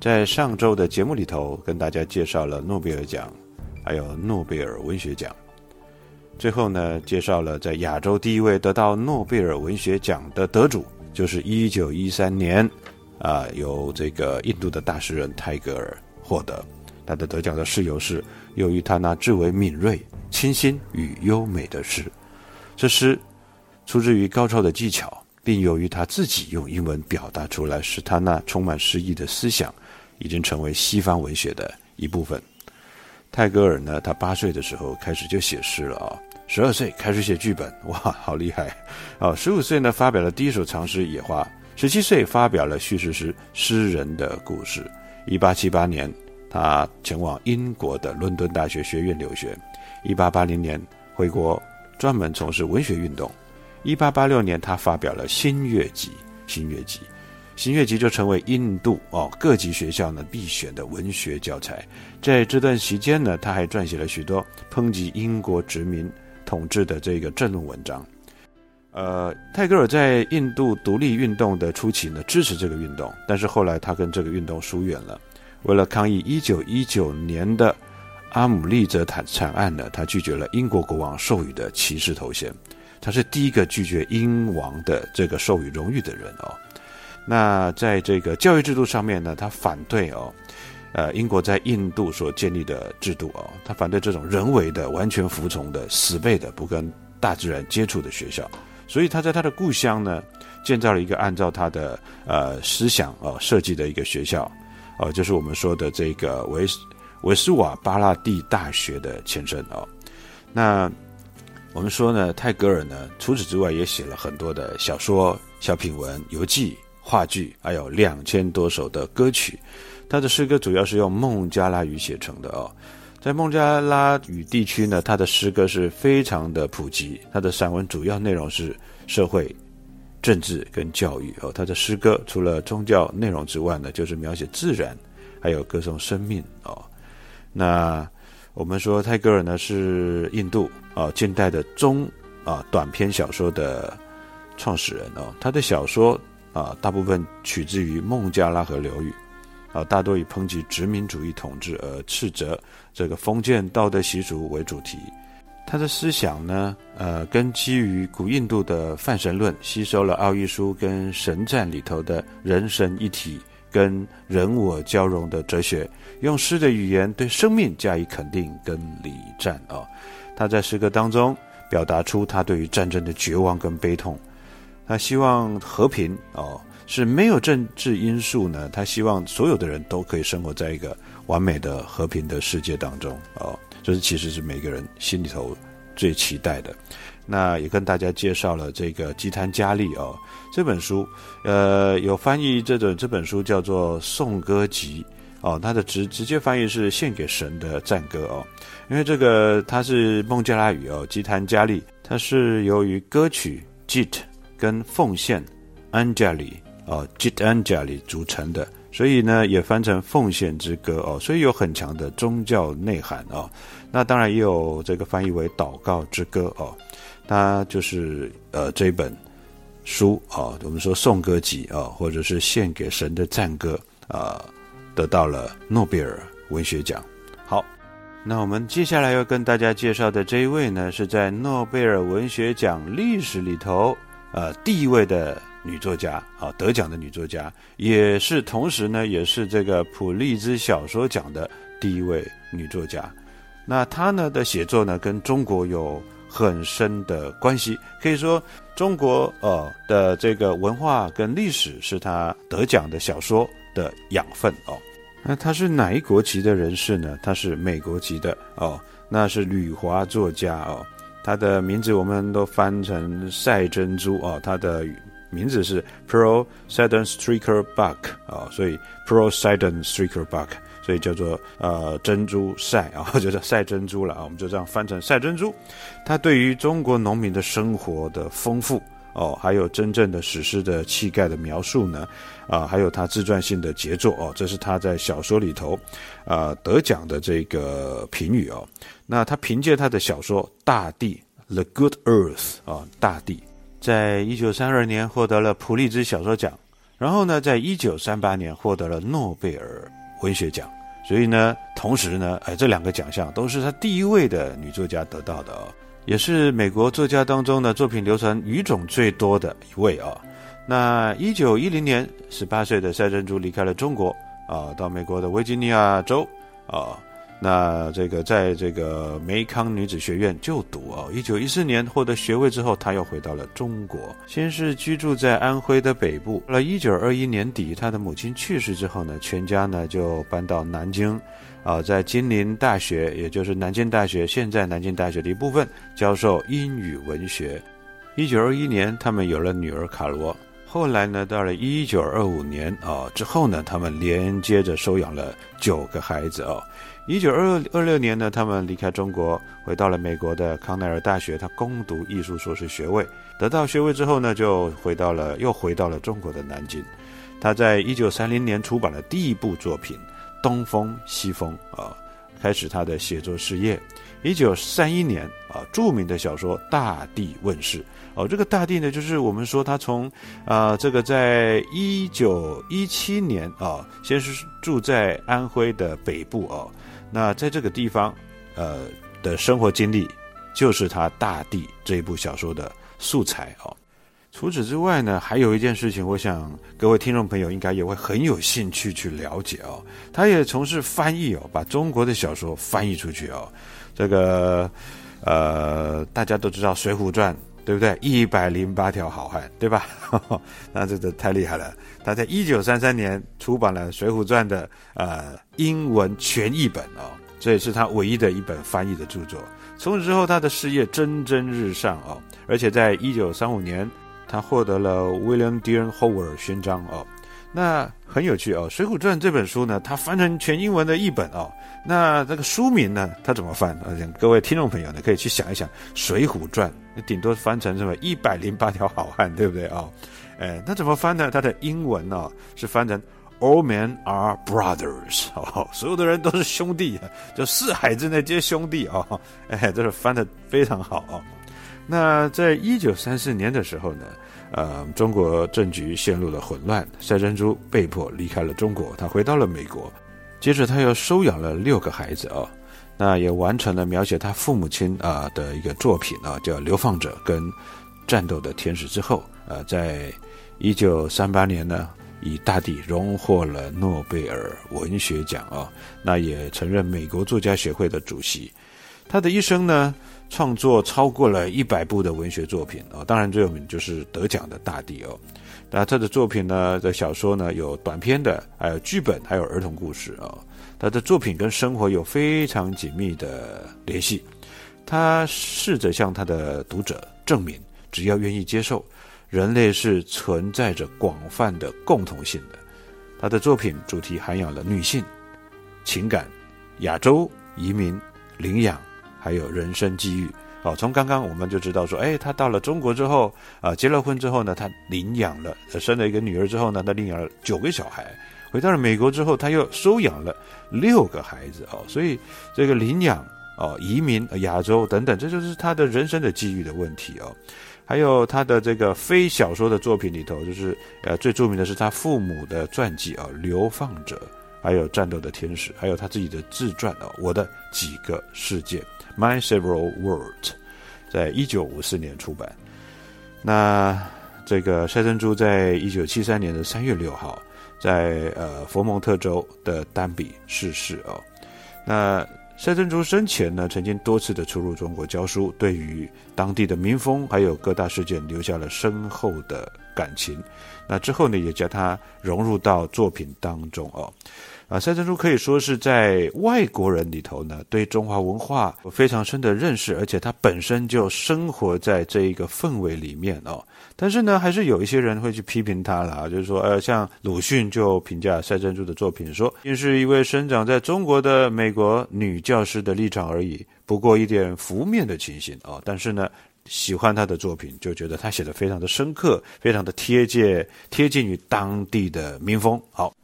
在上周的节目里头，跟大家介绍了诺贝尔奖，还有诺贝尔文学奖。最后呢，介绍了在亚洲第一位得到诺贝尔文学奖的得主，就是一九一三年，啊，由这个印度的大诗人泰戈尔获得。他的得奖的事由是，由于他那至为敏锐、清新与优美的诗。这诗出自于高超的技巧，并由于他自己用英文表达出来，使他那充满诗意的思想。已经成为西方文学的一部分。泰戈尔呢，他八岁的时候开始就写诗了啊，十二岁开始写剧本，哇，好厉害啊！十五岁呢，发表了第一首长诗《野花》，十七岁发表了叙事诗《诗人的故事》。一八七八年，他前往英国的伦敦大学学院留学。一八八零年回国，专门从事文学运动。一八八六年，他发表了《新月集》，《新月集》。新月集新月集就成为印度哦各级学校呢必选的文学教材。在这段期间呢，他还撰写了许多抨击英国殖民统治的这个政论文章。呃，泰戈尔在印度独立运动的初期呢，支持这个运动，但是后来他跟这个运动疏远了。为了抗议1919年的阿姆利则坦惨案呢，他拒绝了英国国王授予的骑士头衔。他是第一个拒绝英王的这个授予荣誉的人哦。那在这个教育制度上面呢，他反对哦，呃，英国在印度所建立的制度哦，他反对这种人为的、完全服从的、死背的、不跟大自然接触的学校，所以他在他的故乡呢，建造了一个按照他的呃思想哦设计的一个学校，哦，就是我们说的这个维维斯瓦巴拉蒂大学的前身哦。那我们说呢，泰戈尔呢，除此之外也写了很多的小说、小品文、游记。话剧还有两千多首的歌曲，他的诗歌主要是用孟加拉语写成的哦。在孟加拉语地区呢，他的诗歌是非常的普及。他的散文主要内容是社会、政治跟教育哦。他的诗歌除了宗教内容之外呢，就是描写自然，还有歌颂生命哦。那我们说泰戈尔呢是印度啊近代的中啊短篇小说的创始人哦。他的小说。啊，大部分取自于孟加拉河流域，啊，大多以抨击殖民主义统治而斥责这个封建道德习俗为主题。他的思想呢，呃，根基于古印度的泛神论，吸收了奥义书跟神战里头的人神一体跟人我交融的哲学，用诗的语言对生命加以肯定跟礼赞啊。他在诗歌当中表达出他对于战争的绝望跟悲痛。他希望和平哦，是没有政治因素呢。他希望所有的人都可以生活在一个完美的和平的世界当中哦，这是其实是每个人心里头最期待的。那也跟大家介绍了这个吉檀迦利哦这本书，呃，有翻译这种这本书叫做《颂歌集》哦，它的直直接翻译是献给神的赞歌哦，因为这个它是孟加拉语哦，吉檀迦利，它是由于歌曲 Jit。跟奉献 Anjali 哦 Jit Anjali 组成的所以呢也翻成《奉献之歌》哦，所以有很强的宗教内涵哦。那当然也有这个翻译为《祷告之歌》哦，它就是呃这本书啊，我们说颂歌集啊，或者是献给神的赞歌啊，得到了诺贝尔文学奖。好，那我们接下来要跟大家介绍的这一位呢，是在诺贝尔文学奖历史里头呃第一位的女作家啊，得奖的女作家，也是同时呢，也是这个普利兹小说奖的第一位女作家。那她呢的写作呢，跟中国有很深的关系，可以说中国呃的这个文化跟历史是她得奖的小说的养分哦。那她是哪一国籍的人士呢？她是美国籍的哦，那是旅华作家哦。它的名字我们都翻成赛珍珠啊，它的名字是 Pro Sedent Streaker Buck 啊，所以 Pro Sedent Streaker Buck。所以叫做呃珍珠赛啊，或者叫赛珍珠了啊，我们就这样翻成赛珍珠。它对于中国农民的生活的丰富哦，还有真正的史诗的气概的描述呢，啊，还有他自传性的杰作哦，这是他在小说里头啊得奖的这个评语哦。那他凭借他的小说《大地》The Good Earth 啊，大地，在一九三二年获得了普利兹小说奖，然后呢，在一九三八年获得了诺贝尔。文学奖，所以呢，同时呢，哎，这两个奖项都是她第一位的女作家得到的哦，也是美国作家当中呢作品流传语种最多的一位啊。那一九一零年，十八岁的赛珍珠离开了中国啊，到美国的维吉尼亚州啊。那这个在这个梅康女子学院就读啊，一九一四年获得学位之后，他又回到了中国，先是居住在安徽的北部。到了一九二一年底，他的母亲去世之后呢，全家呢就搬到南京，啊，在金陵大学，也就是南京大学现在南京大学的一部分教授英语文学。一九二一年，他们有了女儿卡罗。后来呢，到了一九二五年啊之后呢，他们连接着收养了九个孩子哦。一九二二六年呢，他们离开中国，回到了美国的康奈尔大学，他攻读艺术硕士学位。得到学位之后呢，就回到了又回到了中国的南京。他在一九三零年出版了第一部作品《东风西风》啊，开始他的写作事业。一九三一年啊，著名的小说《大地》问世。哦，这个大地呢，就是我们说他从啊，这个在一九一七年啊，先是住在安徽的北部哦。那在这个地方，呃的生活经历，就是他《大地》这一部小说的素材哦。除此之外呢，还有一件事情，我想各位听众朋友应该也会很有兴趣去了解哦。他也从事翻译哦，把中国的小说翻译出去哦。这个呃，大家都知道《水浒传》，对不对？一百零八条好汉，对吧？那这个太厉害了。他在一九三三年出版了《水浒传》的呃英文全译本哦，这也是他唯一的一本翻译的著作。从此之后，他的事业蒸蒸日上哦，而且在一九三五年，他获得了 William Dean Howard 勋章哦。那很有趣哦，《水浒传》这本书呢，它翻成全英文的译本哦。那这个书名呢，它怎么翻？各位听众朋友呢，可以去想一想，《水浒传》顶多翻成什么一百零八条好汉，对不对啊？哎，那怎么翻呢？它的英文呢是翻成 “All men are brothers”，哦，所有的人都是兄弟，就四海之内皆兄弟啊！哎，这是翻的非常好啊。那在一九三四年的时候呢，呃，中国政局陷入了混乱，赛珍珠被迫离开了中国，他回到了美国，接着他又收养了六个孩子啊，那也完成了描写他父母亲啊的一个作品啊，叫《流放者》跟《战斗的天使》之后。呃，在一九三八年呢，以《大地》荣获了诺贝尔文学奖啊，那也曾任美国作家协会的主席。他的一生呢，创作超过了一百部的文学作品啊，当然最有名就是得奖的《大地》哦。那他的作品呢，的小说呢，有短篇的，还有剧本，还有儿童故事啊。他的作品跟生活有非常紧密的联系。他试着向他的读者证明，只要愿意接受。人类是存在着广泛的共同性的。他的作品主题涵养了女性、情感、亚洲移民、领养，还有人生机遇。哦，从刚刚我们就知道说，哎，他到了中国之后，啊，结了婚之后呢，他领养了，生了一个女儿之后呢，他领养了九个小孩，回到了美国之后，他又收养了六个孩子哦，所以这个领养哦、移民亚洲等等，这就是他的人生的机遇的问题哦。还有他的这个非小说的作品里头，就是呃最著名的是他父母的传记啊，《流放者》，还有《战斗的天使》，还有他自己的自传哦，《我的几个世界》（My Several Worlds），在一九五四年出版。那这个赛珍珠在一九七三年的三月六号，在呃佛蒙特州的丹比逝世哦。那赛珍珠生前呢，曾经多次的出入中国教书，对于当地的民风还有各大事件留下了深厚的感情。那之后呢，也将它融入到作品当中哦。啊，赛珍珠可以说是在外国人里头呢，对中华文化有非常深的认识，而且他本身就生活在这一个氛围里面哦。但是呢，还是有一些人会去批评他啦，就是说，呃，像鲁迅就评价赛珍珠的作品说，因是一位生长在中国的美国女教师的立场而已，不过一点浮面的情形哦。但是呢，喜欢他的作品，就觉得他写的非常的深刻，非常的贴切，贴近于当地的民风。好。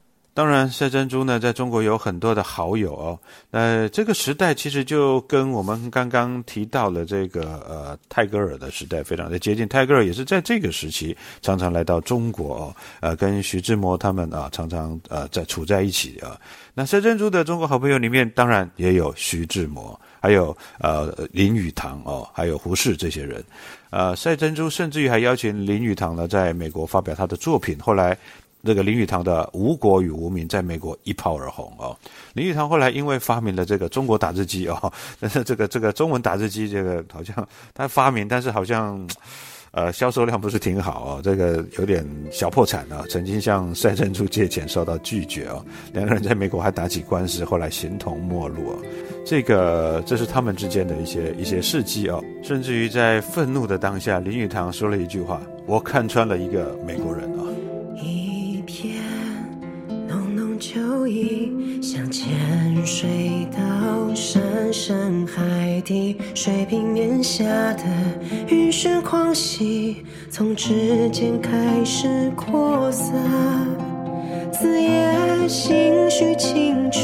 当然，赛珍珠呢，在中国有很多的好友哦。那这个时代其实就跟我们刚刚提到的这个呃泰戈尔的时代非常的接近。泰戈尔也是在这个时期常常来到中国哦，呃，跟徐志摩他们啊常常呃在处在一起啊。那赛珍珠的中国好朋友里面，当然也有徐志摩，还有呃林语堂哦，还有胡适这些人。呃，赛珍珠甚至于还邀请林语堂呢，在美国发表他的作品。后来。这个林语堂的《无国与无民》在美国一炮而红哦。林语堂后来因为发明了这个中国打字机哦，但 是这个这个中文打字机这个好像他发明，但是好像呃销售量不是挺好哦，这个有点小破产啊。曾经向赛珍珠借钱受到拒绝哦，两个人在美国还打起官司，后来形同陌路哦。这个这是他们之间的一些一些事迹哦，甚至于在愤怒的当下，林语堂说了一句话：“我看穿了一个美国人海底，水平面下的雨雪狂喜，从指尖开始扩散，子夜心绪清绝，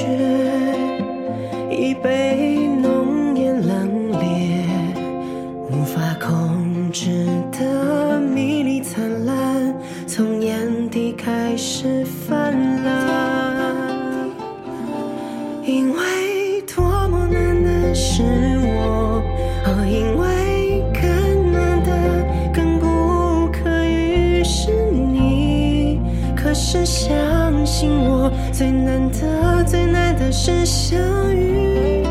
已被浓烟冷冽，无法控制的迷离灿烂，从眼底开始泛滥。因为可是相信我，最难的、最难的是相遇。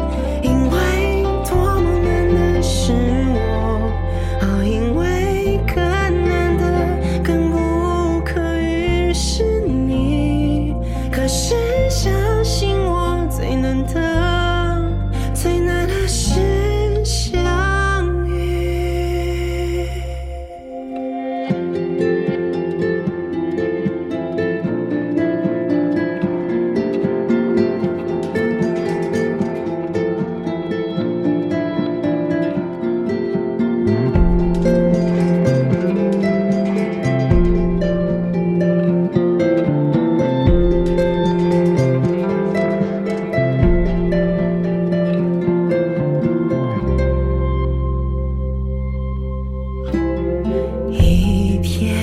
一片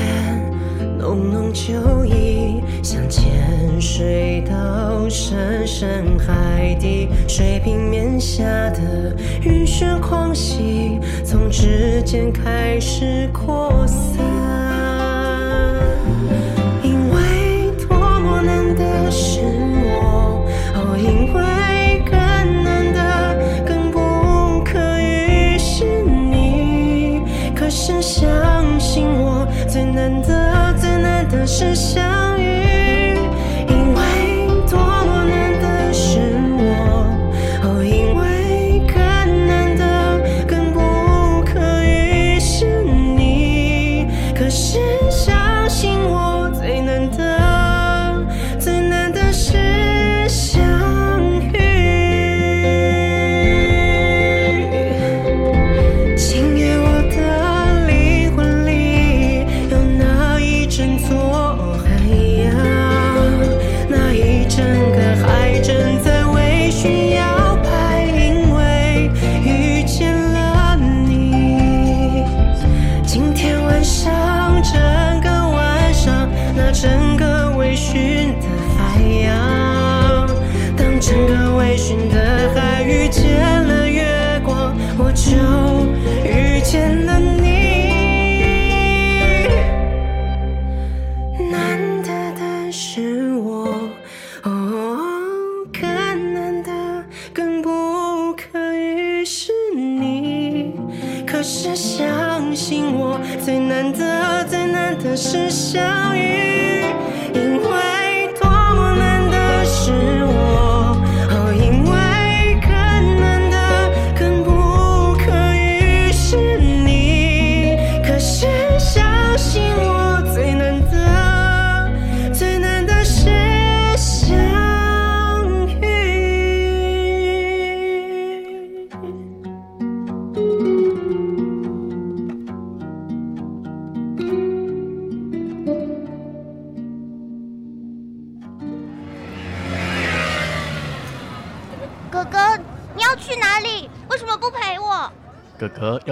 浓浓秋意，像潜水到深深海底，水平面下的雨雪狂喜，从指尖开始扩散。是想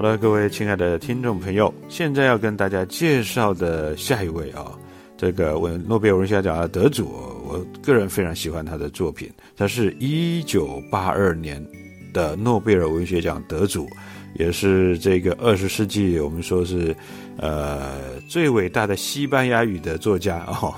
好的，各位亲爱的听众朋友，现在要跟大家介绍的下一位啊，这个文诺贝尔文学奖的得主，我个人非常喜欢他的作品，他是一九八二年的诺贝尔文学奖得主，也是这个二十世纪我们说是呃最伟大的西班牙语的作家哦，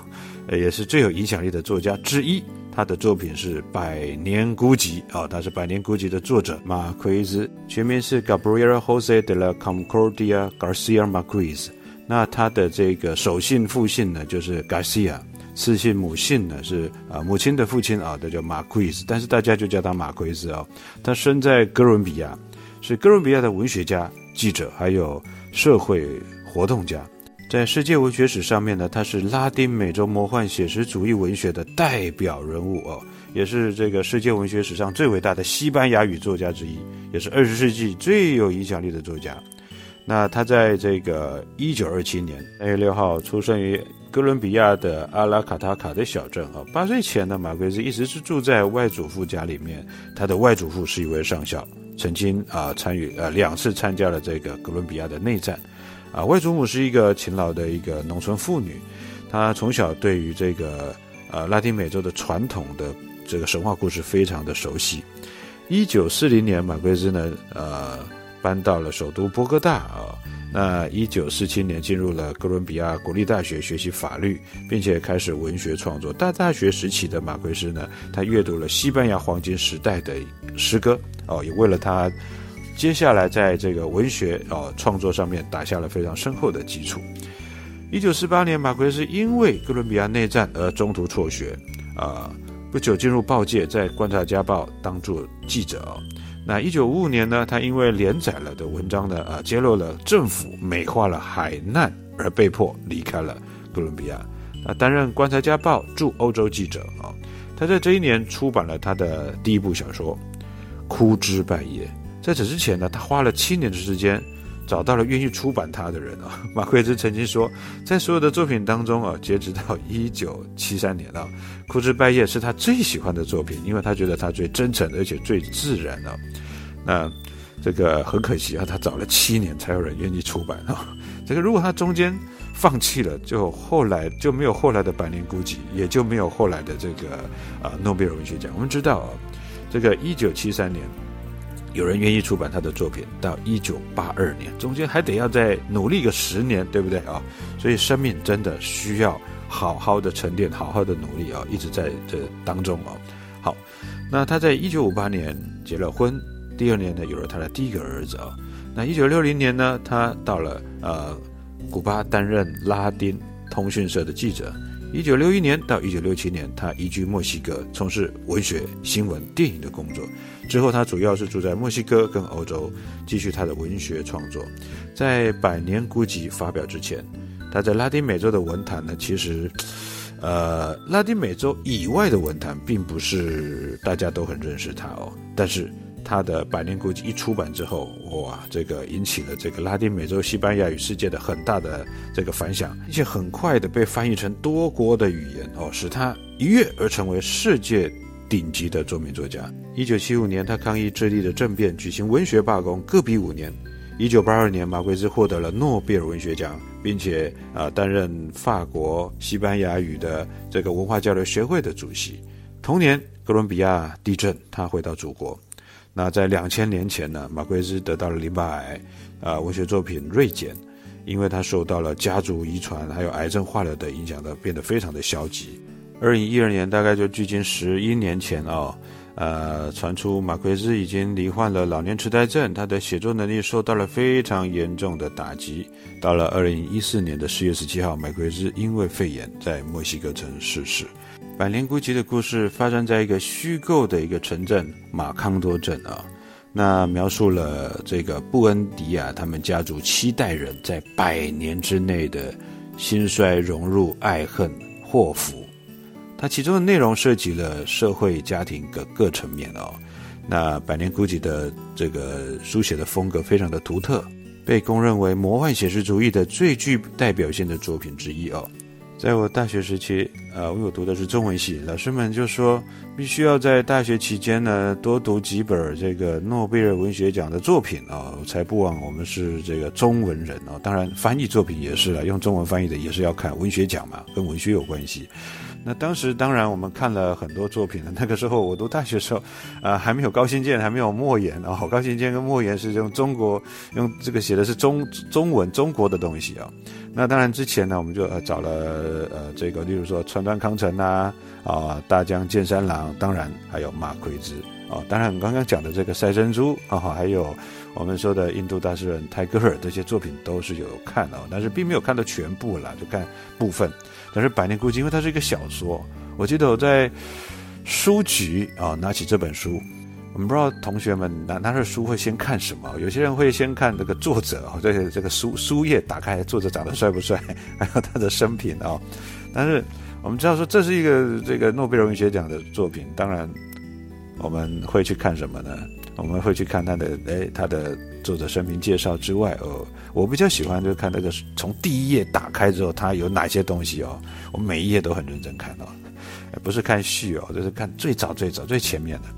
也是最有影响力的作家之一。他的作品是《百年孤寂》啊，他是《百年孤寂》的作者马奎斯，全名是 Gabriel Jose de la Concordia Garcia Marquez。那他的这个首姓父姓呢，就是 Garcia，次姓母姓呢是啊母亲的父亲啊，这叫马奎斯，但是大家就叫他马奎斯啊。他生在哥伦比亚，是哥伦比亚的文学家、记者，还有社会活动家。在世界文学史上面呢，他是拉丁美洲魔幻写实主义文学的代表人物哦，也是这个世界文学史上最伟大的西班牙语作家之一，也是二十世纪最有影响力的作家。那他在这个一九二七年三月六号出生于哥伦比亚的阿拉卡塔卡的小镇啊。八岁前呢，马奎斯一直是住在外祖父家里面，他的外祖父是一位上校，曾经啊参与呃两次参加了这个哥伦比亚的内战。啊，外祖母是一个勤劳的一个农村妇女，她从小对于这个呃拉丁美洲的传统的这个神话故事非常的熟悉。一九四零年，马奎斯呢呃搬到了首都波哥大啊。那一九四七年进入了哥伦比亚国立大学学习法律，并且开始文学创作。大大学时期的马奎斯呢，他阅读了西班牙黄金时代的诗歌哦，也为了他。接下来，在这个文学啊创作上面打下了非常深厚的基础。一九四八年，马奎斯因为哥伦比亚内战而中途辍学，啊，不久进入报界，在《观察家报》当做记者。那一九五五年呢，他因为连载了的文章呢，啊，揭露了政府美化了海难，而被迫离开了哥伦比亚。那担任《观察家报》驻欧洲记者啊。他在这一年出版了他的第一部小说《枯枝败叶》。在此之前呢，他花了七年的时间，找到了愿意出版他的人啊。马奎兹曾经说，在所有的作品当中啊，截止到一九七三年啊，《枯枝败叶》是他最喜欢的作品，因为他觉得他最真诚，而且最自然啊。那这个很可惜啊，他找了七年才有人愿意出版啊。这个如果他中间放弃了，就后来就没有后来的《百年孤寂》，也就没有后来的这个啊诺贝尔文学奖。我们知道啊，这个一九七三年。有人愿意出版他的作品，到一九八二年，中间还得要再努力个十年，对不对啊？所以生命真的需要好好的沉淀，好好的努力啊，一直在这当中啊。好，那他在一九五八年结了婚，第二年呢有了他的第一个儿子啊。那一九六零年呢，他到了呃古巴担任拉丁通讯社的记者。一九六一年到一九六七年，他移居墨西哥，从事文学、新闻、电影的工作。之后，他主要是住在墨西哥跟欧洲，继续他的文学创作。在《百年孤寂》发表之前，他在拉丁美洲的文坛呢，其实，呃，拉丁美洲以外的文坛并不是大家都很认识他哦。但是，他的《百年孤寂》一出版之后，哇，这个引起了这个拉丁美洲西班牙语世界的很大的这个反响，而且很快的被翻译成多国的语言哦，使他一跃而成为世界顶级的著名作家。一九七五年，他抗议智利的政变，举行文学罢工，各比五年。一九八二年，马奎兹获得了诺贝尔文学奖，并且啊担任法国西班牙语的这个文化交流学会的主席。同年，哥伦比亚地震，他回到祖国。那在两千年前呢，马奎兹得到了淋巴癌，啊，文学作品锐减，因为他受到了家族遗传还有癌症化疗的影响，的变得非常的消极。二零一二年，大概就距今十一年前啊。呃，传出马奎兹已经罹患了老年痴呆症，他的写作能力受到了非常严重的打击。到了二零一四年的十月十七号，马奎兹因为肺炎在墨西哥城逝世。《百年孤寂》的故事发生在一个虚构的一个城镇马康多镇啊，那描述了这个布恩迪亚他们家族七代人在百年之内的兴衰、融入、爱恨、祸福。它其中的内容涉及了社会、家庭各各层面哦。那《百年孤寂》的这个书写的风格非常的独特，被公认为魔幻写实主义的最具代表性的作品之一哦。在我大学时期，啊，我读的是中文系，老师们就说必须要在大学期间呢多读几本这个诺贝尔文学奖的作品啊，才不枉我们是这个中文人哦。当然，翻译作品也是啊，用中文翻译的也是要看文学奖嘛，跟文学有关系。那当时当然我们看了很多作品了。那个时候我读大学时候，啊，还没有高行健，还没有莫言哦。高行健跟莫言是用中国用这个写的是中中文中国的东西啊。那当然之前呢，我们就呃找了呃这个，例如说川端康成呐，啊大江健三郎，当然还有马奎兹啊。当然刚刚讲的这个赛珍珠啊，还有我们说的印度大诗人泰戈尔这些作品都是有看的，但是并没有看到全部啦，就看部分。但是《百年孤寂》因为它是一个小说，我记得我在书局啊拿起这本书，我们不知道同学们拿拿着书会先看什么？有些人会先看这个作者啊，这个这个书书页打开，作者长得帅不帅，还有他的生平啊。但是我们知道说这是一个这个诺贝尔文学奖的作品，当然我们会去看什么呢？我们会去看他的哎他的作者生平介绍之外哦。我比较喜欢就看那个从第一页打开之后，它有哪些东西哦。我每一页都很认真看哦，不是看序哦，就是看最早最早最前面的。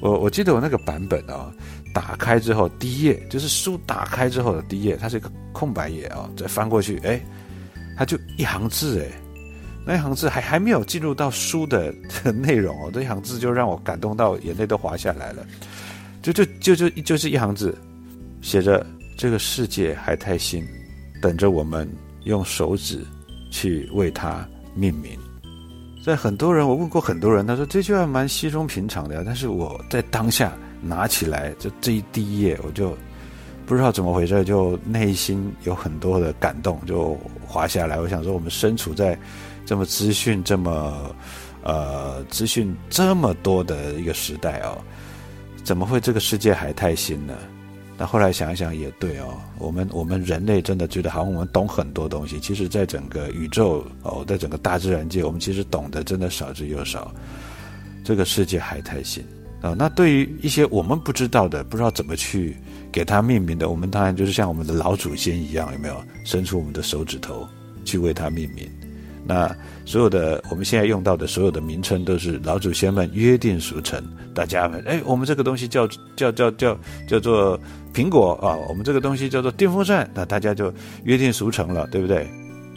我我记得我那个版本哦，打开之后第一页就是书打开之后的第一页，它是一个空白页哦，再翻过去，哎，它就一行字哎，那一行字还还没有进入到书的 内容哦，这一行字就让我感动到眼泪都滑下来了，就就就就就是一行字，写着。这个世界还太新，等着我们用手指去为它命名。在很多人，我问过很多人，他说这句话蛮稀松平常的呀。但是我在当下拿起来，就这一第一页，我就不知道怎么回事，就内心有很多的感动，就滑下来。我想说，我们身处在这么资讯这么呃资讯这么多的一个时代哦，怎么会这个世界还太新呢？那后来想一想也对哦，我们我们人类真的觉得好像我们懂很多东西，其实，在整个宇宙哦，在整个大自然界，我们其实懂得真的少之又少。这个世界还太新啊！那对于一些我们不知道的，不知道怎么去给它命名的，我们当然就是像我们的老祖先一样，有没有伸出我们的手指头去为它命名？那所有的我们现在用到的所有的名称，都是老祖先们约定俗成。大家们，哎，我们这个东西叫叫叫叫叫做苹果啊，我们这个东西叫做电风扇，那大家就约定俗成了，对不对？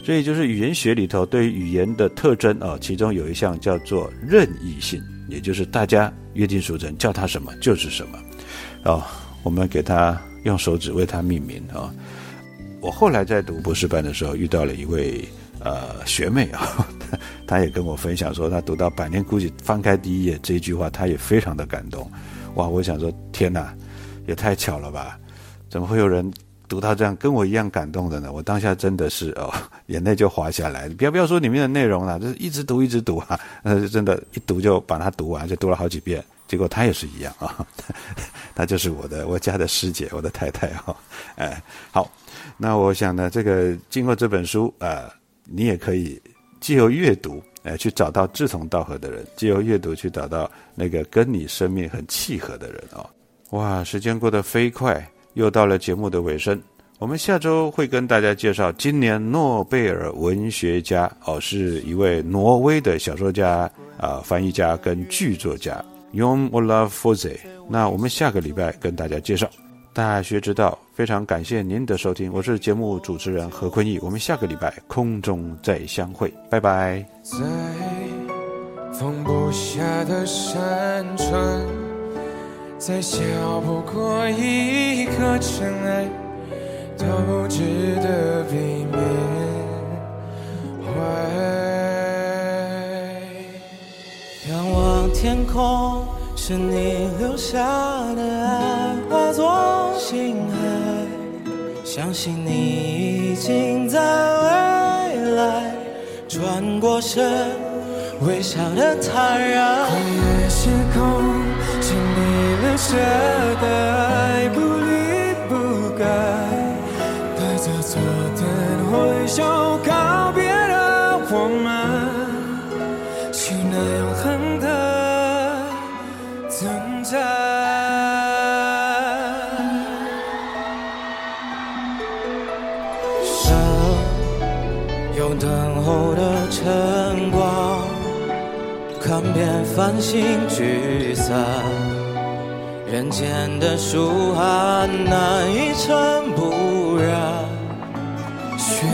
所以就是语言学里头对语言的特征啊，其中有一项叫做任意性，也就是大家约定俗成，叫它什么就是什么。哦，我们给它用手指为它命名啊。我后来在读博士班的时候，遇到了一位。呃，学妹啊，她也跟我分享说，她读到《百年孤寂》翻开第一页这一句话，她也非常的感动。哇，我想说，天哪，也太巧了吧？怎么会有人读到这样跟我一样感动的呢？我当下真的是哦，眼泪就滑下来。不要不要说里面的内容了，就是一直读一直读啊，那 就真的，一读就把它读完，就读了好几遍。结果她也是一样啊，她就是我的我家的师姐，我的太太哈。哎，好，那我想呢，这个经过这本书啊。你也可以借由阅读，哎，去找到志同道合的人；借由阅读去找到那个跟你生命很契合的人哦。哇，时间过得飞快，又到了节目的尾声。我们下周会跟大家介绍今年诺贝尔文学家哦，是一位挪威的小说家啊、翻译家跟剧作家 Jon Olav Fosse。那我们下个礼拜跟大家介绍。大学之道，非常感谢您的收听，我是节目主持人何坤义，我们下个礼拜空中再相会，拜拜。在放不下的山川，再小不过一颗尘埃，都值得避缅怀。仰望天空。是你留下的爱，相信你已经在未来，转过身，微笑的坦然。跨越时空，是你留下的爱，不离不改。带着昨天挥手看遍繁星聚散，人间的暑寒难一尘不染。寻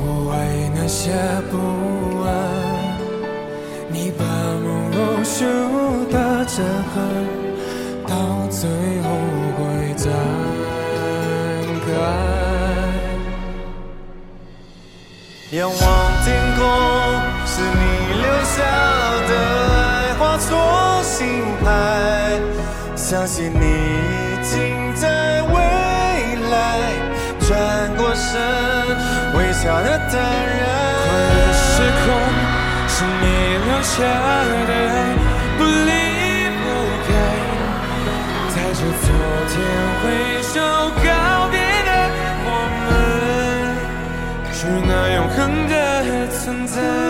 无谓那些不安，你把梦如书的震撼，到最后会展开。仰望天空，你留下的爱，化作星海。相信你已经在未来，转过身，微笑的淡然。跨越时空，是你留下的爱，不离不开。带着昨天挥手告别的我们。是那永恒的存在。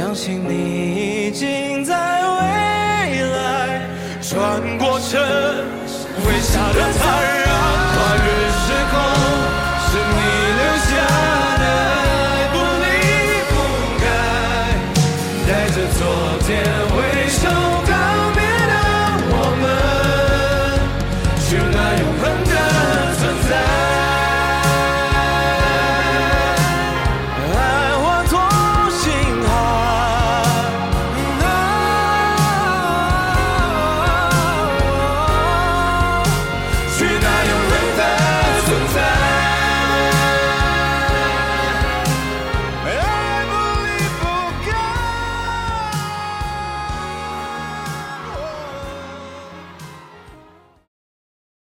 相信你已经在未来，转过身，微笑的坦然，